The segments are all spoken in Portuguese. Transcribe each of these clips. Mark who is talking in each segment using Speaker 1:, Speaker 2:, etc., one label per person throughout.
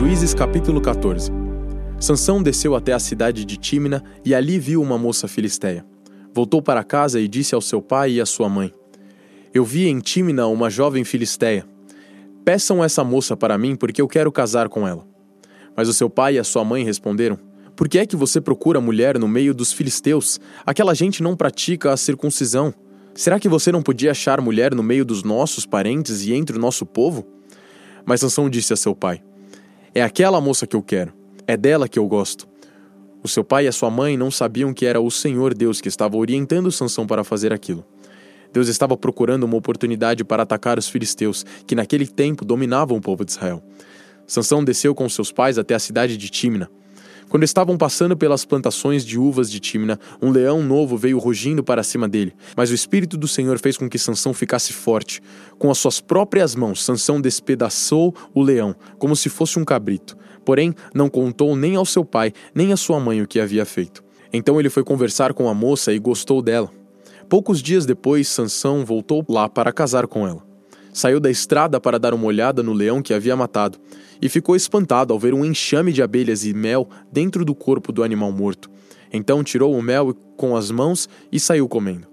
Speaker 1: Juízes capítulo 14 Sansão desceu até a cidade de Tímina e ali viu uma moça filisteia. Voltou para casa e disse ao seu pai e à sua mãe: Eu vi em Tímina uma jovem filisteia. Peçam essa moça para mim porque eu quero casar com ela. Mas o seu pai e a sua mãe responderam: Por que é que você procura mulher no meio dos filisteus? Aquela gente não pratica a circuncisão. Será que você não podia achar mulher no meio dos nossos parentes e entre o nosso povo? Mas Sansão disse a seu pai: É aquela moça que eu quero. É dela que eu gosto. O seu pai e a sua mãe não sabiam que era o Senhor Deus que estava orientando Sansão para fazer aquilo. Deus estava procurando uma oportunidade para atacar os filisteus, que naquele tempo dominavam o povo de Israel. Sansão desceu com seus pais até a cidade de Tímina. Quando estavam passando pelas plantações de uvas de Timna, um leão novo veio rugindo para cima dele. Mas o espírito do Senhor fez com que Sansão ficasse forte. Com as suas próprias mãos, Sansão despedaçou o leão, como se fosse um cabrito. Porém, não contou nem ao seu pai, nem à sua mãe o que havia feito. Então ele foi conversar com a moça e gostou dela. Poucos dias depois, Sansão voltou lá para casar com ela. Saiu da estrada para dar uma olhada no leão que havia matado e ficou espantado ao ver um enxame de abelhas e mel dentro do corpo do animal morto. Então tirou o mel com as mãos e saiu comendo.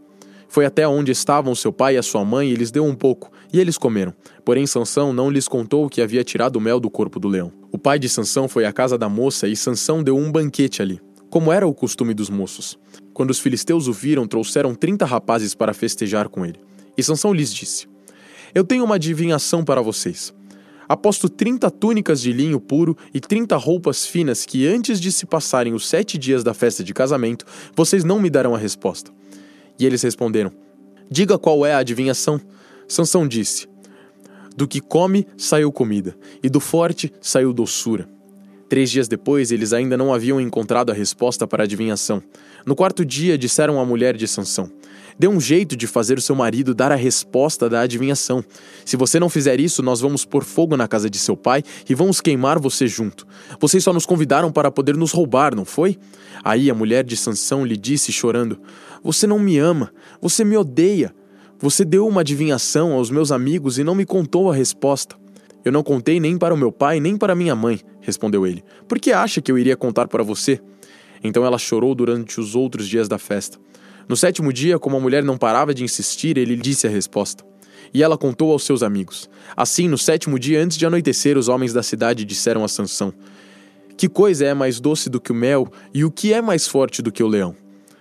Speaker 1: Foi até onde estavam seu pai e a sua mãe e lhes deu um pouco, e eles comeram. Porém Sansão não lhes contou que havia tirado o mel do corpo do leão. O pai de Sansão foi à casa da moça e Sansão deu um banquete ali, como era o costume dos moços. Quando os filisteus o viram, trouxeram trinta rapazes para festejar com ele. E Sansão lhes disse: Eu tenho uma adivinhação para vocês. Aposto trinta túnicas de linho puro e trinta roupas finas que, antes de se passarem os sete dias da festa de casamento, vocês não me darão a resposta. E eles responderam: Diga qual é a adivinhação. Sansão disse: Do que come saiu comida, e do forte saiu doçura. Três dias depois, eles ainda não haviam encontrado a resposta para a adivinhação. No quarto dia, disseram à mulher de Sansão: Dê um jeito de fazer o seu marido dar a resposta da adivinhação. Se você não fizer isso, nós vamos pôr fogo na casa de seu pai e vamos queimar você junto. Vocês só nos convidaram para poder nos roubar, não foi? Aí a mulher de Sansão lhe disse, chorando: Você não me ama, você me odeia. Você deu uma adivinhação aos meus amigos e não me contou a resposta. Eu não contei nem para o meu pai, nem para minha mãe, respondeu ele. Por que acha que eu iria contar para você? Então ela chorou durante os outros dias da festa. No sétimo dia, como a mulher não parava de insistir, ele disse a resposta. E ela contou aos seus amigos. Assim, no sétimo dia, antes de anoitecer, os homens da cidade disseram a Sansão: Que coisa é mais doce do que o mel, e o que é mais forte do que o leão?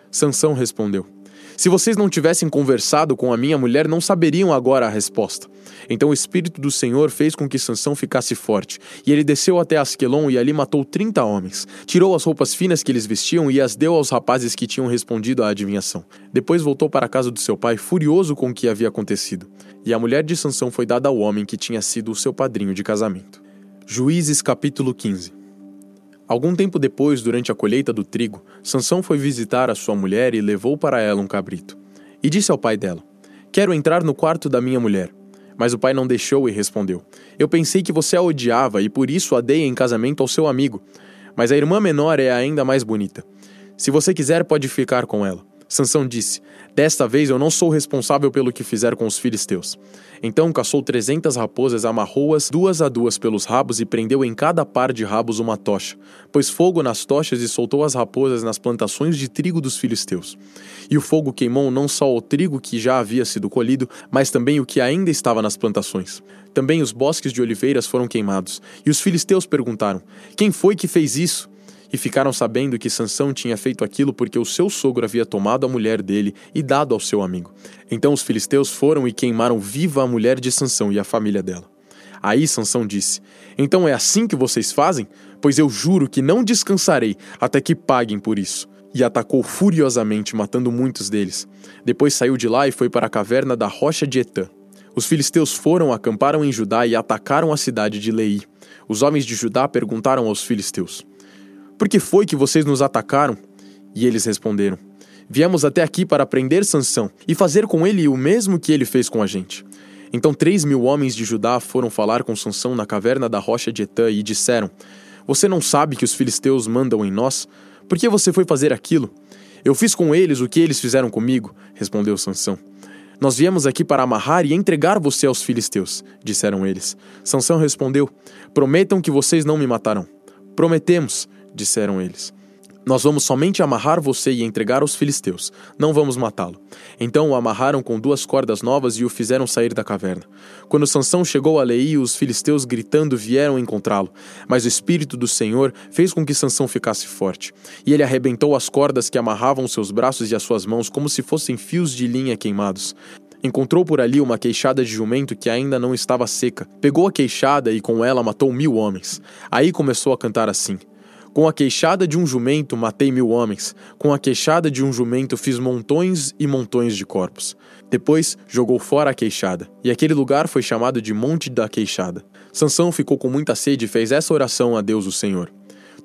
Speaker 1: Sansão respondeu: se vocês não tivessem conversado com a minha mulher, não saberiam agora a resposta. Então o Espírito do Senhor fez com que Sansão ficasse forte, e ele desceu até Asquelon e ali matou trinta homens. Tirou as roupas finas que eles vestiam e as deu aos rapazes que tinham respondido à adivinhação. Depois voltou para a casa do seu pai, furioso com o que havia acontecido. E a mulher de Sansão foi dada ao homem que tinha sido o seu padrinho de casamento. Juízes capítulo 15 Algum tempo depois, durante a colheita do trigo, Sansão foi visitar a sua mulher e levou para ela um cabrito. E disse ao pai dela: Quero entrar no quarto da minha mulher. Mas o pai não deixou e respondeu: Eu pensei que você a odiava e por isso a dei em casamento ao seu amigo. Mas a irmã menor é ainda mais bonita. Se você quiser, pode ficar com ela. Sansão disse: Desta vez eu não sou responsável pelo que fizer com os filisteus. Então caçou trezentas raposas, amarrou-as duas a duas pelos rabos e prendeu em cada par de rabos uma tocha. Pôs fogo nas tochas e soltou as raposas nas plantações de trigo dos filisteus. E o fogo queimou não só o trigo que já havia sido colhido, mas também o que ainda estava nas plantações. Também os bosques de oliveiras foram queimados. E os filisteus perguntaram: Quem foi que fez isso? E ficaram sabendo que Sansão tinha feito aquilo porque o seu sogro havia tomado a mulher dele e dado ao seu amigo. Então os filisteus foram e queimaram viva a mulher de Sansão e a família dela. Aí Sansão disse: Então é assim que vocês fazem? Pois eu juro que não descansarei até que paguem por isso. E atacou furiosamente, matando muitos deles. Depois saiu de lá e foi para a caverna da rocha de Etã. Os filisteus foram, acamparam em Judá e atacaram a cidade de Lei. Os homens de Judá perguntaram aos filisteus: por que foi que vocês nos atacaram? E eles responderam: Viemos até aqui para prender Sansão e fazer com ele o mesmo que ele fez com a gente. Então três mil homens de Judá foram falar com Sansão na caverna da rocha de Etã e disseram: Você não sabe que os filisteus mandam em nós? Por que você foi fazer aquilo? Eu fiz com eles o que eles fizeram comigo, respondeu Sansão. Nós viemos aqui para amarrar e entregar você aos filisteus, disseram eles. Sansão respondeu: Prometam que vocês não me matarão. Prometemos, disseram eles. Nós vamos somente amarrar você e entregar aos filisteus, não vamos matá-lo. Então o amarraram com duas cordas novas e o fizeram sair da caverna. Quando Sansão chegou a Leí, os filisteus gritando vieram encontrá-lo, mas o espírito do Senhor fez com que Sansão ficasse forte, e ele arrebentou as cordas que amarravam seus braços e as suas mãos como se fossem fios de linha queimados. Encontrou por ali uma queixada de jumento que ainda não estava seca. Pegou a queixada e com ela matou mil homens. Aí começou a cantar assim: com a queixada de um jumento matei mil homens, com a queixada de um jumento fiz montões e montões de corpos. Depois jogou fora a queixada, e aquele lugar foi chamado de Monte da Queixada. Sansão ficou com muita sede e fez essa oração a Deus o Senhor.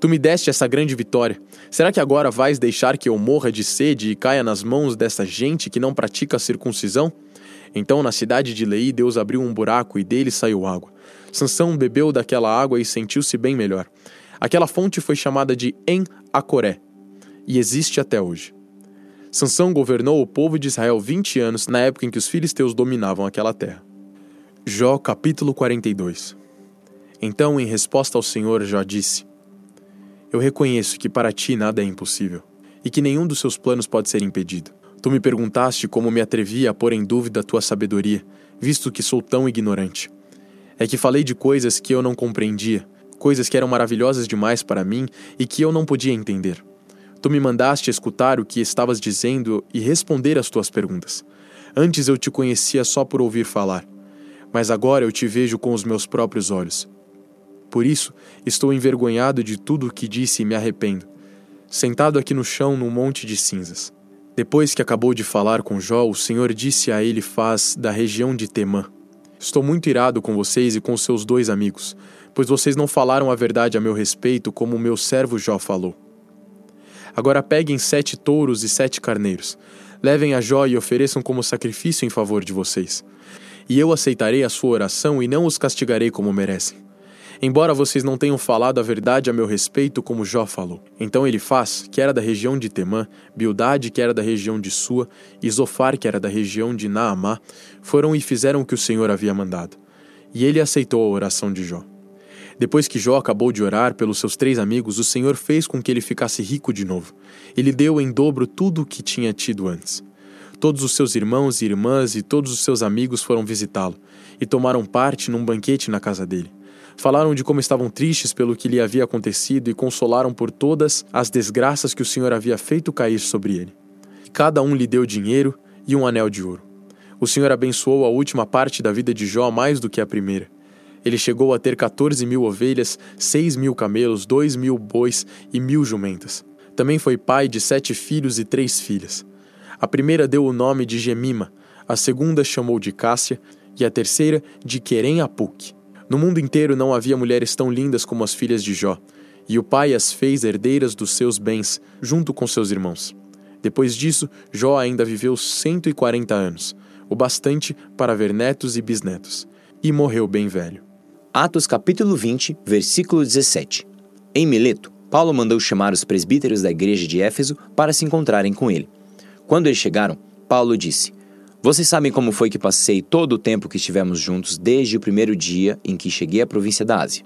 Speaker 1: Tu me deste essa grande vitória. Será que agora vais deixar que eu morra de sede e caia nas mãos dessa gente que não pratica a circuncisão? Então, na cidade de Lei, Deus abriu um buraco e dele saiu água. Sansão bebeu daquela água e sentiu-se bem melhor. Aquela fonte foi chamada de En-Acoré e existe até hoje. Sansão governou o povo de Israel 20 anos na época em que os filisteus dominavam aquela terra. Jó capítulo 42 Então, em resposta ao Senhor, Jó disse: Eu reconheço que para ti nada é impossível e que nenhum dos seus planos pode ser impedido. Tu me perguntaste como me atrevia a pôr em dúvida a tua sabedoria, visto que sou tão ignorante. É que falei de coisas que eu não compreendia coisas que eram maravilhosas demais para mim e que eu não podia entender. Tu me mandaste escutar o que estavas dizendo e responder às tuas perguntas. Antes eu te conhecia só por ouvir falar, mas agora eu te vejo com os meus próprios olhos. Por isso, estou envergonhado de tudo o que disse e me arrependo, sentado aqui no chão num monte de cinzas. Depois que acabou de falar com Jó, o Senhor disse a ele faz da região de Temã: Estou muito irado com vocês e com seus dois amigos, pois vocês não falaram a verdade a meu respeito, como o meu servo Jó falou. Agora peguem sete touros e sete carneiros, levem a Jó e ofereçam como sacrifício em favor de vocês. E eu aceitarei a sua oração e não os castigarei como merecem. Embora vocês não tenham falado a verdade a meu respeito, como Jó falou. Então ele faz, que era da região de Temã, Bildade, que era da região de Sua, e Zofar, que era da região de Naamá, foram e fizeram o que o Senhor havia mandado. E ele aceitou a oração de Jó. Depois que Jó acabou de orar pelos seus três amigos, o Senhor fez com que ele ficasse rico de novo. Ele deu em dobro tudo o que tinha tido antes. Todos os seus irmãos e irmãs e todos os seus amigos foram visitá-lo e tomaram parte num banquete na casa dele. Falaram de como estavam tristes pelo que lhe havia acontecido e consolaram por todas as desgraças que o Senhor havia feito cair sobre ele. Cada um lhe deu dinheiro e um anel de ouro. O Senhor abençoou a última parte da vida de Jó mais do que a primeira ele chegou a ter 14 mil ovelhas, 6 mil camelos, 2 mil bois e mil jumentas. Também foi pai de sete filhos e três filhas. A primeira deu o nome de Gemima, a segunda chamou de Cássia e a terceira de Querem. No mundo inteiro não havia mulheres tão lindas como as filhas de Jó, e o pai as fez herdeiras dos seus bens, junto com seus irmãos. Depois disso, Jó ainda viveu 140 anos, o bastante para ver netos e bisnetos, e morreu bem velho.
Speaker 2: Atos capítulo 20, versículo 17. Em Mileto, Paulo mandou chamar os presbíteros da igreja de Éfeso para se encontrarem com ele. Quando eles chegaram, Paulo disse: Vocês sabem como foi que passei todo o tempo que estivemos juntos desde o primeiro dia em que cheguei à província da Ásia.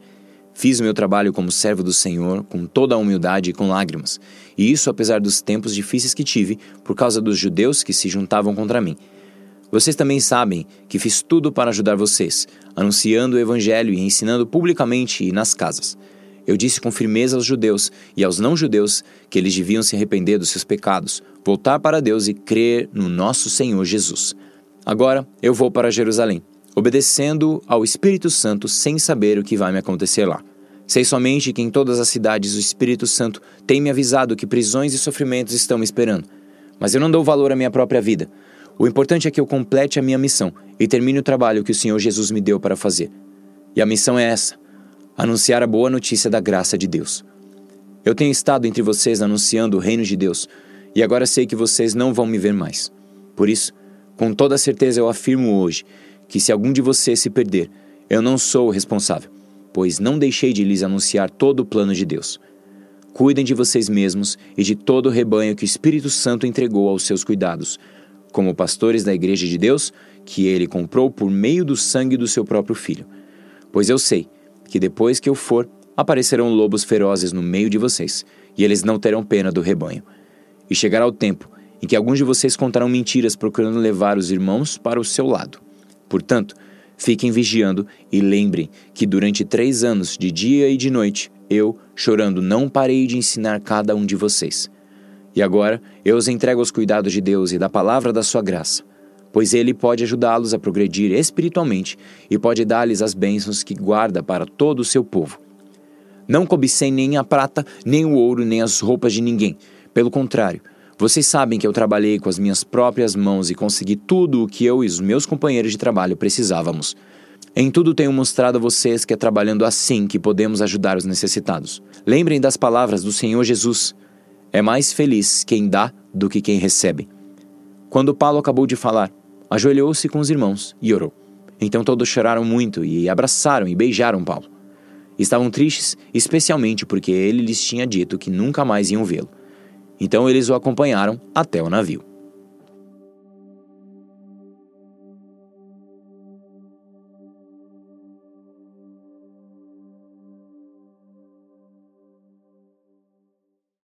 Speaker 2: Fiz o meu trabalho como servo do Senhor com toda a humildade e com lágrimas, e isso apesar dos tempos difíceis que tive por causa dos judeus que se juntavam contra mim vocês também sabem que fiz tudo para ajudar vocês, anunciando o Evangelho e ensinando publicamente e nas casas. Eu disse com firmeza aos judeus e aos não-judeus que eles deviam se arrepender dos seus pecados, voltar para Deus e crer no nosso Senhor Jesus. Agora eu vou para Jerusalém, obedecendo ao Espírito Santo sem saber o que vai me acontecer lá. Sei somente que em todas as cidades o Espírito Santo tem me avisado que prisões e sofrimentos estão me esperando. Mas eu não dou valor à minha própria vida o importante é que eu complete a minha missão e termine o trabalho que o Senhor Jesus me deu para fazer. E a missão é essa: anunciar a boa notícia da graça de Deus. Eu tenho estado entre vocês anunciando o reino de Deus, e agora sei que vocês não vão me ver mais. Por isso, com toda certeza eu afirmo hoje que se algum de vocês se perder, eu não sou o responsável, pois não deixei de lhes anunciar todo o plano de Deus. Cuidem de vocês mesmos e de todo o rebanho que o Espírito Santo entregou aos seus cuidados como pastores da igreja de Deus, que ele comprou por meio do sangue do seu próprio filho. Pois eu sei que depois que eu for, aparecerão lobos ferozes no meio de vocês, e eles não terão pena do rebanho. E chegará o tempo em que alguns de vocês contarão mentiras procurando levar os irmãos para o seu lado. Portanto, fiquem vigiando e lembrem que durante três anos, de dia e de noite, eu, chorando, não parei de ensinar cada um de vocês. E agora eu os entrego aos cuidados de Deus e da palavra da sua graça, pois Ele pode ajudá-los a progredir espiritualmente e pode dar-lhes as bênçãos que guarda para todo o seu povo. Não cobicei nem a prata, nem o ouro, nem as roupas de ninguém. Pelo contrário, vocês sabem que eu trabalhei com as minhas próprias mãos e consegui tudo o que eu e os meus companheiros de trabalho precisávamos. Em tudo tenho mostrado a vocês que é trabalhando assim que podemos ajudar os necessitados. Lembrem das palavras do Senhor Jesus. É mais feliz quem dá do que quem recebe. Quando Paulo acabou de falar, ajoelhou-se com os irmãos e orou. Então todos choraram muito e abraçaram e beijaram Paulo. Estavam tristes, especialmente porque ele lhes tinha dito que nunca mais iam vê-lo. Então eles o acompanharam até o navio.